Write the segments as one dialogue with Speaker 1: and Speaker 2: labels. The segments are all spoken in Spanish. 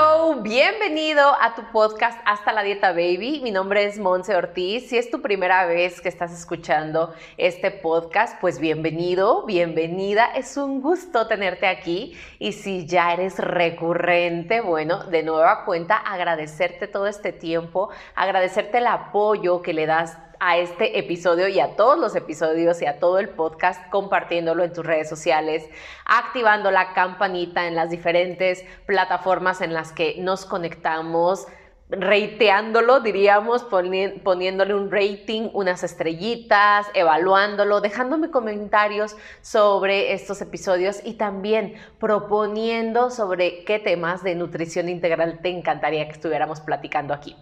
Speaker 1: Oh.
Speaker 2: Bienvenido a tu podcast Hasta la Dieta Baby. Mi nombre es Monse Ortiz. Si es tu primera vez que estás escuchando este podcast, pues bienvenido, bienvenida. Es un gusto tenerte aquí. Y si ya eres recurrente, bueno, de nueva cuenta, agradecerte todo este tiempo, agradecerte el apoyo que le das a este episodio y a todos los episodios y a todo el podcast compartiéndolo en tus redes sociales, activando la campanita en las diferentes plataformas en las que nos conectamos, reiteándolo, diríamos, poniéndole un rating, unas estrellitas, evaluándolo, dejándome comentarios sobre estos episodios y también proponiendo sobre qué temas de nutrición integral te encantaría que estuviéramos platicando aquí.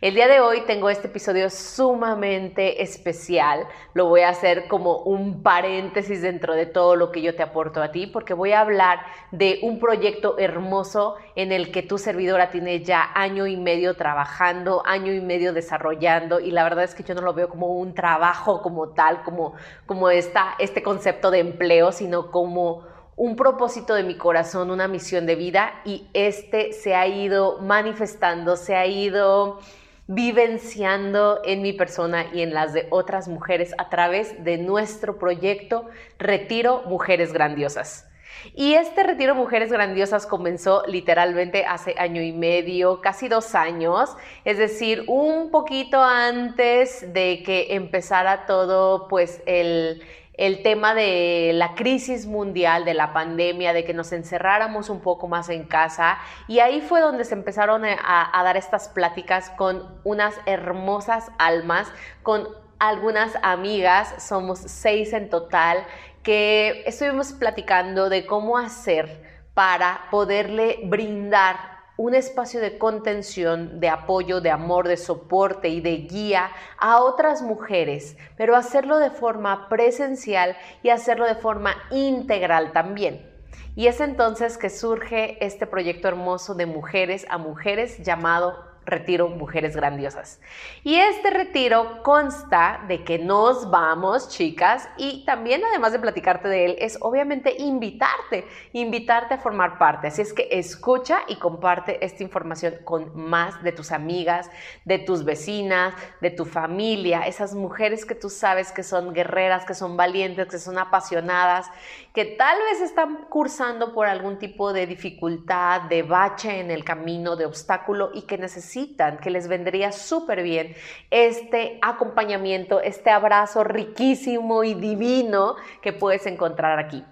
Speaker 2: El día de hoy tengo este episodio sumamente especial. Lo voy a hacer como un paréntesis dentro de todo lo que yo te aporto a ti, porque voy a hablar de un proyecto hermoso en el que tu servidora tiene ya año y medio trabajando, año y medio desarrollando, y la verdad es que yo no lo veo como un trabajo como tal, como, como esta, este concepto de empleo, sino como un propósito de mi corazón, una misión de vida y este se ha ido manifestando, se ha ido vivenciando en mi persona y en las de otras mujeres a través de nuestro proyecto Retiro Mujeres Grandiosas. Y este retiro Mujeres Grandiosas comenzó literalmente hace año y medio, casi dos años, es decir, un poquito antes de que empezara todo pues el, el tema de la crisis mundial, de la pandemia, de que nos encerráramos un poco más en casa. Y ahí fue donde se empezaron a, dar estas pláticas con unas hermosas almas, con algunas amigas, somos seis en total, que estuvimos platicando de cómo hacer para poderle brindar un espacio de contención, de apoyo, de amor, de soporte y de guía a otras mujeres, pero hacerlo de forma presencial y hacerlo de forma integral también. Y es entonces que surge este proyecto hermoso de mujeres a mujeres llamado retiro Mujeres Grandiosas. Y este retiro consta de que nos vamos, chicas, y también además de platicarte de él, es obviamente invitarte, invitarte a formar parte. Así es que escucha y comparte esta información con más de tus amigas, de tus vecinas, de tu familia, esas mujeres que tú sabes que son guerreras, que son valientes, que son apasionadas, que tal vez están cursando por algún tipo de dificultad, de bache en el camino, de obstáculo y que necesitan que les vendría súper bien este acompañamiento, este abrazo riquísimo y divino que puedes encontrar aquí.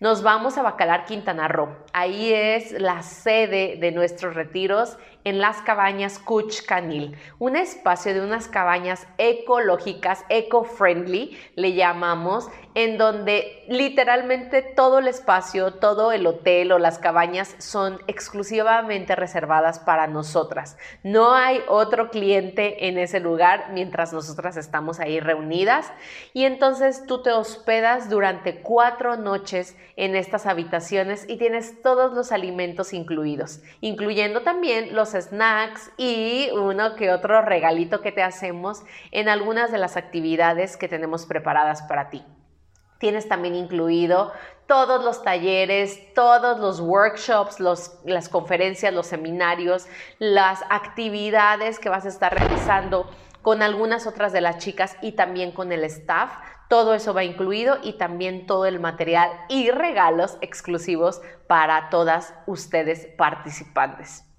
Speaker 2: Nos vamos a Bacalar, Quintana Roo. Ahí es la sede de nuestros retiros en las cabañas Cuch Canil, un espacio de unas cabañas ecológicas, eco-friendly, le llamamos, en donde literalmente todo el espacio, todo el hotel o las cabañas son exclusivamente reservadas para nosotras. No hay otro cliente en ese lugar mientras nosotras estamos ahí reunidas y entonces tú te hospedas durante cuatro noches en estas habitaciones y tienes todos los alimentos incluidos, incluyendo también los snacks y uno que otro regalito que te hacemos en algunas de las actividades que tenemos preparadas para ti. Tienes también incluido todos los talleres, todos los workshops, las conferencias, los seminarios, las actividades que vas a estar realizando con algunas otras de las chicas y también con el staff. Todo eso va incluido y también todo el material y regalos exclusivos para todas ustedes participantes.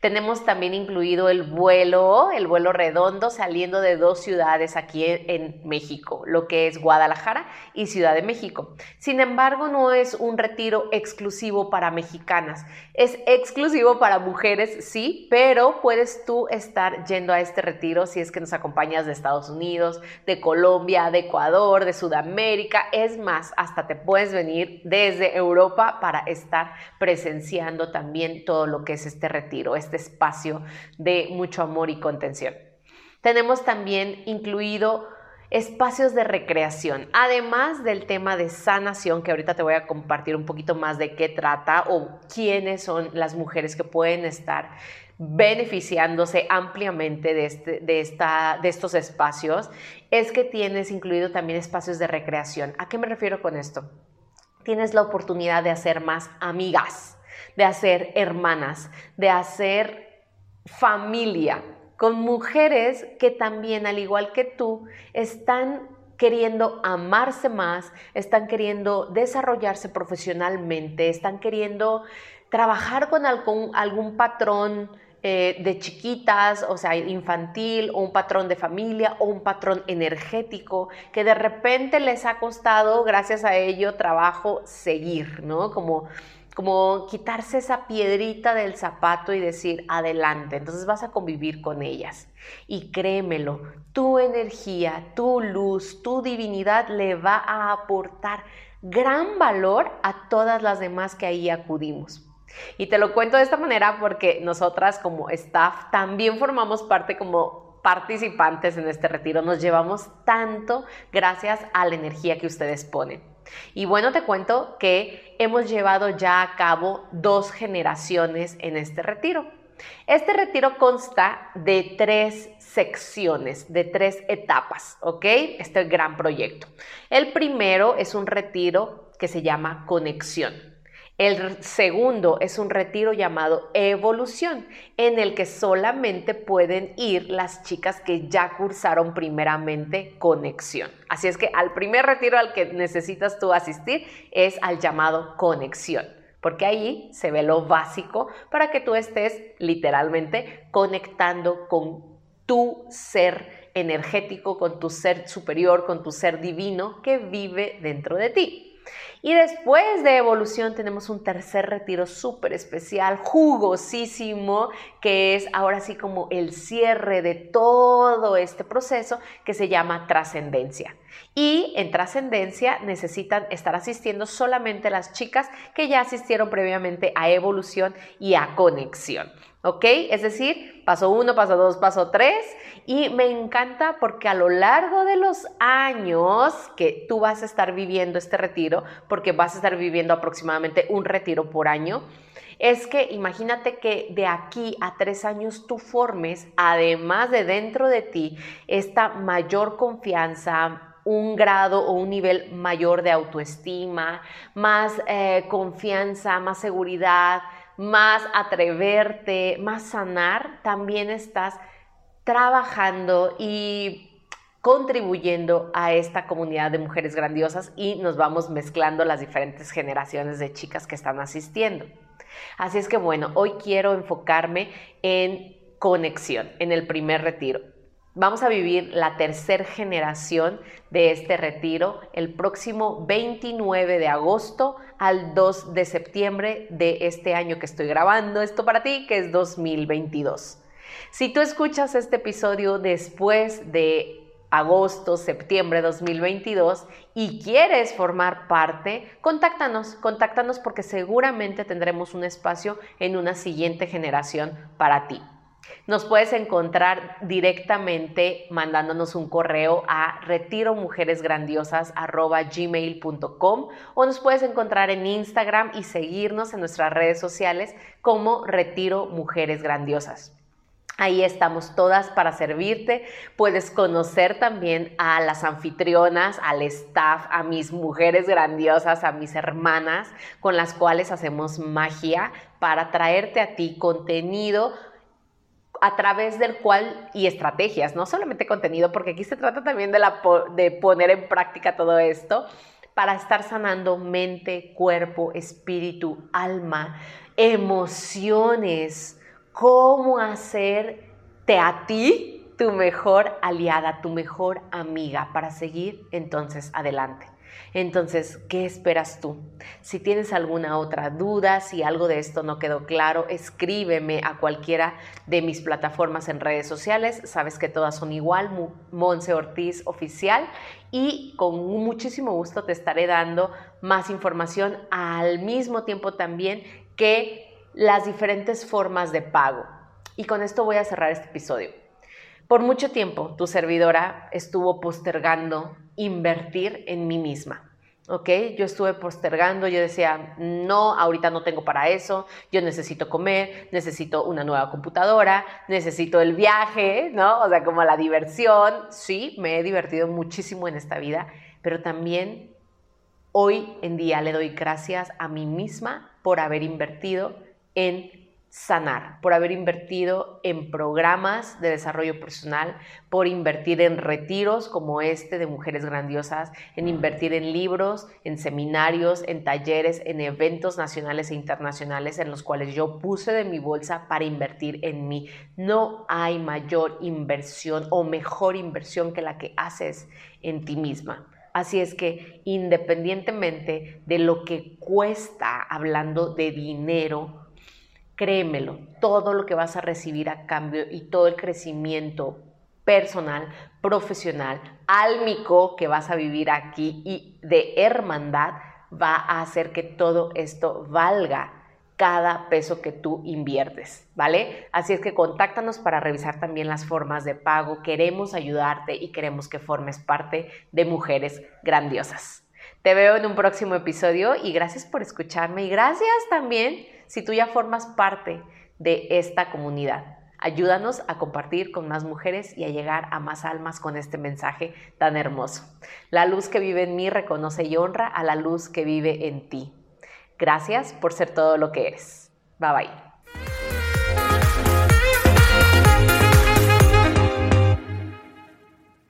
Speaker 2: Tenemos también incluido el vuelo, el vuelo redondo saliendo de dos ciudades aquí en México, lo que es Guadalajara y Ciudad de México. Sin embargo, no es un retiro exclusivo para mexicanas, es exclusivo para mujeres, sí, pero puedes tú estar yendo a este retiro si es que nos acompañas de Estados Unidos, de Colombia, de Ecuador, de Sudamérica. Es más, hasta te puedes venir desde Europa para estar presenciando también todo lo que es este retiro. Este espacio de mucho amor y contención. Tenemos también incluido espacios de recreación, además del tema de sanación, que ahorita te voy a compartir un poquito más de qué trata o quiénes son las mujeres que pueden estar beneficiándose ampliamente de, este, de, esta, de estos espacios, es que tienes incluido también espacios de recreación. ¿A qué me refiero con esto? Tienes la oportunidad de hacer más amigas, de hacer hermanas, de hacer familia, con mujeres que también, al igual que tú, están queriendo amarse más, están queriendo desarrollarse profesionalmente, están queriendo trabajar con algún, algún patrón eh, de chiquitas, o sea, infantil, o un patrón de familia, o un patrón energético, que de repente les ha costado, gracias a ello, trabajo seguir, ¿no? Como como quitarse esa piedrita del zapato y decir adelante. Entonces vas a convivir con ellas. Y créemelo, tu energía, tu luz, tu divinidad le va a aportar gran valor a todas las demás que ahí acudimos. Y te lo cuento de esta manera porque nosotras como staff también formamos parte como participantes en este retiro. Nos llevamos tanto gracias a la energía que ustedes ponen. Y bueno, te cuento que hemos llevado ya a cabo dos generaciones en este retiro. Este retiro consta de tres secciones, de tres etapas, ¿ok? Este gran proyecto. El primero es un retiro que se llama conexión. El segundo es un retiro llamado evolución, en el que solamente pueden ir las chicas que ya cursaron primeramente conexión. Así es que al primer retiro al que necesitas tú asistir es al llamado conexión, porque ahí se ve lo básico para que tú estés literalmente conectando con tu ser energético, con tu ser superior, con tu ser divino que vive dentro de ti. Y después de evolución tenemos un tercer retiro súper especial, jugosísimo, que es ahora sí como el cierre de todo este proceso que se llama trascendencia. Y en trascendencia necesitan estar asistiendo solamente las chicas que ya asistieron previamente a evolución y a conexión. ¿Ok? Es decir, paso uno, paso dos, paso tres. Y me encanta porque a lo largo de los años que tú vas a estar viviendo este retiro, porque vas a estar viviendo aproximadamente un retiro por año, es que imagínate que de aquí a tres años tú formes, además de dentro de ti, esta mayor confianza, un grado o un nivel mayor de autoestima, más eh, confianza, más seguridad, más atreverte, más sanar, también estás trabajando y contribuyendo a esta comunidad de mujeres grandiosas y nos vamos mezclando las diferentes generaciones de chicas que están asistiendo. Así es que bueno, hoy quiero enfocarme en conexión, en el primer retiro. Vamos a vivir la tercera generación de este retiro el próximo 29 de agosto al 2 de septiembre de este año que estoy grabando esto para ti, que es 2022. Si tú escuchas este episodio después de agosto, septiembre de 2022 y quieres formar parte, contáctanos, contáctanos porque seguramente tendremos un espacio en una siguiente generación para ti. Nos puedes encontrar directamente mandándonos un correo a retiromujeresgrandiosas.gmail.com o nos puedes encontrar en Instagram y seguirnos en nuestras redes sociales como Retiro Mujeres Grandiosas. Ahí estamos todas para servirte. Puedes conocer también a las anfitrionas, al staff, a mis mujeres grandiosas, a mis hermanas, con las cuales hacemos magia para traerte a ti contenido a través del cual, y estrategias, no solamente contenido, porque aquí se trata también de, la, de poner en práctica todo esto, para estar sanando mente, cuerpo, espíritu, alma, emociones, cómo hacerte a ti tu mejor aliada, tu mejor amiga para seguir entonces adelante. Entonces, ¿qué esperas tú? Si tienes alguna otra duda, si algo de esto no quedó claro, escríbeme a cualquiera de mis plataformas en redes sociales. Sabes que todas son igual, Monse Ortiz Oficial. Y con muchísimo gusto te estaré dando más información al mismo tiempo también que las diferentes formas de pago. Y con esto voy a cerrar este episodio. Por mucho tiempo, tu servidora estuvo postergando invertir en mí misma. ¿ok? Yo estuve postergando, yo decía, no, ahorita no tengo para eso, yo necesito comer, necesito una nueva computadora, necesito el viaje, ¿no? O sea, como la diversión. Sí, me he divertido muchísimo en esta vida, pero también hoy en día le doy gracias a mí misma por haber invertido en sanar, por haber invertido en programas de desarrollo personal, por invertir en retiros como este de Mujeres Grandiosas, en invertir en libros, en seminarios, en talleres, en eventos nacionales e internacionales en los cuales yo puse de mi bolsa para invertir en mí. No hay mayor inversión o mejor inversión que la que haces en ti misma. Así es que independientemente de lo que cuesta hablando de dinero, Créemelo, todo lo que vas a recibir a cambio y todo el crecimiento personal, profesional, álmico que vas a vivir aquí y de hermandad va a hacer que todo esto valga cada peso que tú inviertes, ¿vale? Así es que contáctanos para revisar también las formas de pago. Queremos ayudarte y queremos que formes parte de Mujeres Grandiosas. Te veo en un próximo episodio y gracias por escucharme y gracias también si tú ya formas parte de esta comunidad. Ayúdanos a compartir con más mujeres y a llegar a más almas con este mensaje tan hermoso. La luz que vive en mí reconoce y honra a la luz que vive en ti. Gracias por ser todo lo que eres. Bye bye.